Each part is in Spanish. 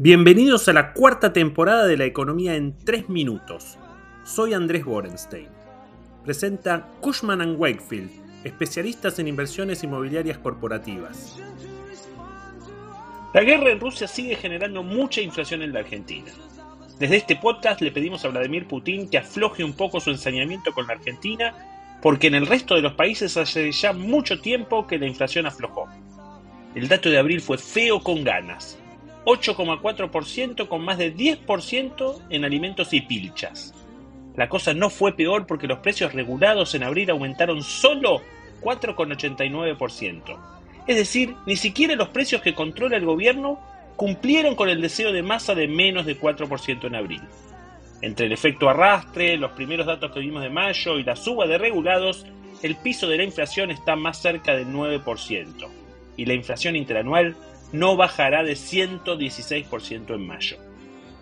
Bienvenidos a la cuarta temporada de La Economía en 3 Minutos. Soy Andrés Borenstein. Presenta Cushman ⁇ Wakefield, especialistas en inversiones inmobiliarias corporativas. La guerra en Rusia sigue generando mucha inflación en la Argentina. Desde este podcast le pedimos a Vladimir Putin que afloje un poco su ensañamiento con la Argentina, porque en el resto de los países hace ya mucho tiempo que la inflación aflojó. El dato de abril fue feo con ganas 8,4% con más de 10% en alimentos y pilchas. La cosa no fue peor porque los precios regulados en abril aumentaron solo 4,89%. Es decir, ni siquiera los precios que controla el gobierno cumplieron con el deseo de masa de menos de 4% en abril. Entre el efecto arrastre, los primeros datos que vimos de mayo y la suba de regulados, el piso de la inflación está más cerca del 9%, y la inflación interanual no bajará de 116% en mayo.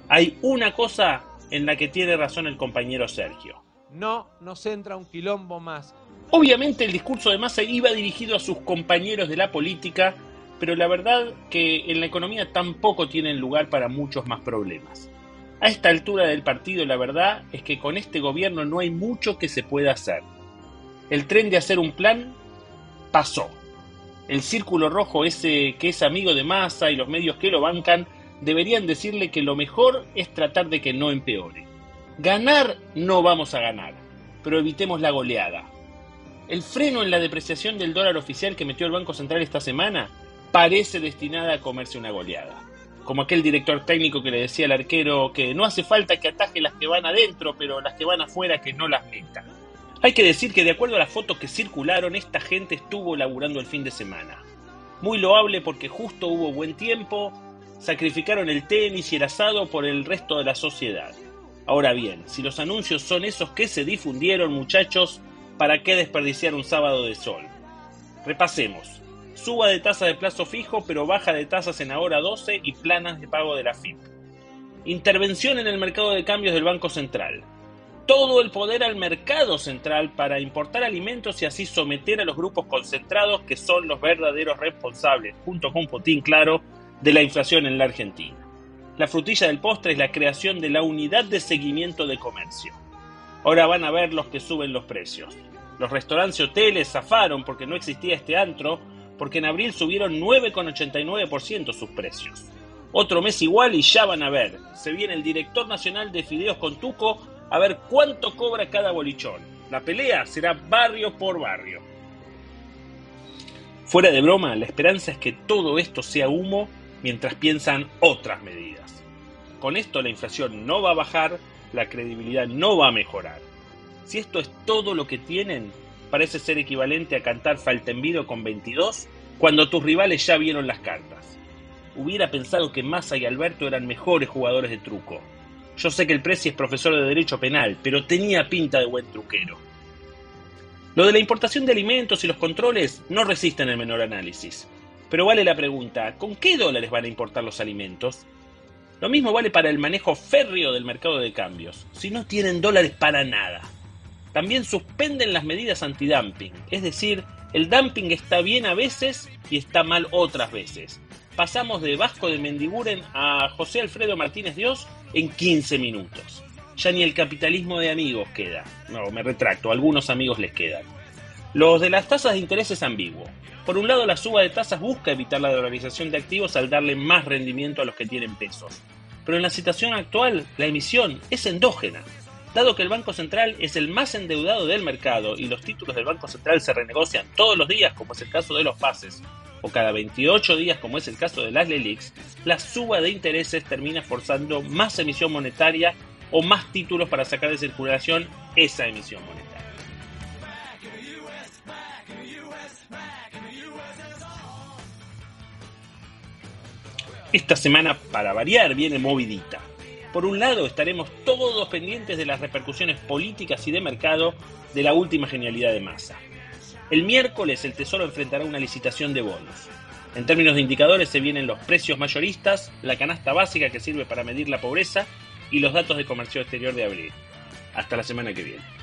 Hay una cosa en la que tiene razón el compañero Sergio. No nos entra un quilombo más. Obviamente el discurso de Massa iba dirigido a sus compañeros de la política, pero la verdad que en la economía tampoco tienen lugar para muchos más problemas. A esta altura del partido la verdad es que con este gobierno no hay mucho que se pueda hacer. El tren de hacer un plan pasó el círculo rojo ese que es amigo de Massa y los medios que lo bancan deberían decirle que lo mejor es tratar de que no empeore. Ganar no vamos a ganar, pero evitemos la goleada. El freno en la depreciación del dólar oficial que metió el Banco Central esta semana parece destinada a comerse una goleada. Como aquel director técnico que le decía al arquero que no hace falta que ataje las que van adentro, pero las que van afuera que no las meta. Hay que decir que de acuerdo a las fotos que circularon, esta gente estuvo laburando el fin de semana. Muy loable porque justo hubo buen tiempo, sacrificaron el tenis y el asado por el resto de la sociedad. Ahora bien, si los anuncios son esos que se difundieron, muchachos, ¿para qué desperdiciar un sábado de sol? Repasemos. Suba de tasa de plazo fijo, pero baja de tasas en ahora 12 y planas de pago de la FIP. Intervención en el mercado de cambios del Banco Central todo el poder al mercado central para importar alimentos y así someter a los grupos concentrados que son los verdaderos responsables, junto con Putin, claro, de la inflación en la Argentina. La frutilla del postre es la creación de la unidad de seguimiento de comercio. Ahora van a ver los que suben los precios. Los restaurantes y hoteles zafaron porque no existía este antro, porque en abril subieron 9,89% sus precios. Otro mes igual y ya van a ver. Se viene el director nacional de Fideos con Tuco a ver cuánto cobra cada bolichón. La pelea será barrio por barrio. Fuera de broma, la esperanza es que todo esto sea humo mientras piensan otras medidas. Con esto la inflación no va a bajar, la credibilidad no va a mejorar. Si esto es todo lo que tienen, parece ser equivalente a cantar Faltenvido con 22 cuando tus rivales ya vieron las cartas. Hubiera pensado que Massa y Alberto eran mejores jugadores de truco, yo sé que el Presi es profesor de Derecho Penal, pero tenía pinta de buen truquero. Lo de la importación de alimentos y los controles no resisten el menor análisis. Pero vale la pregunta, ¿con qué dólares van a importar los alimentos? Lo mismo vale para el manejo férreo del mercado de cambios, si no tienen dólares para nada. También suspenden las medidas antidumping, es decir, el dumping está bien a veces y está mal otras veces. Pasamos de Vasco de Mendiguren a José Alfredo Martínez Dios en 15 minutos. Ya ni el capitalismo de amigos queda. No, me retracto, algunos amigos les quedan. Los de las tasas de interés es ambiguo. Por un lado, la suba de tasas busca evitar la dolarización de activos al darle más rendimiento a los que tienen pesos. Pero en la situación actual, la emisión es endógena. Dado que el Banco Central es el más endeudado del mercado y los títulos del Banco Central se renegocian todos los días, como es el caso de los pases, o cada 28 días, como es el caso de las LELIX, la suba de intereses termina forzando más emisión monetaria o más títulos para sacar de circulación esa emisión monetaria. Esta semana, para variar, viene movidita. Por un lado, estaremos todos pendientes de las repercusiones políticas y de mercado de la última genialidad de Massa. El miércoles el Tesoro enfrentará una licitación de bonos. En términos de indicadores se vienen los precios mayoristas, la canasta básica que sirve para medir la pobreza y los datos de comercio exterior de abril. Hasta la semana que viene.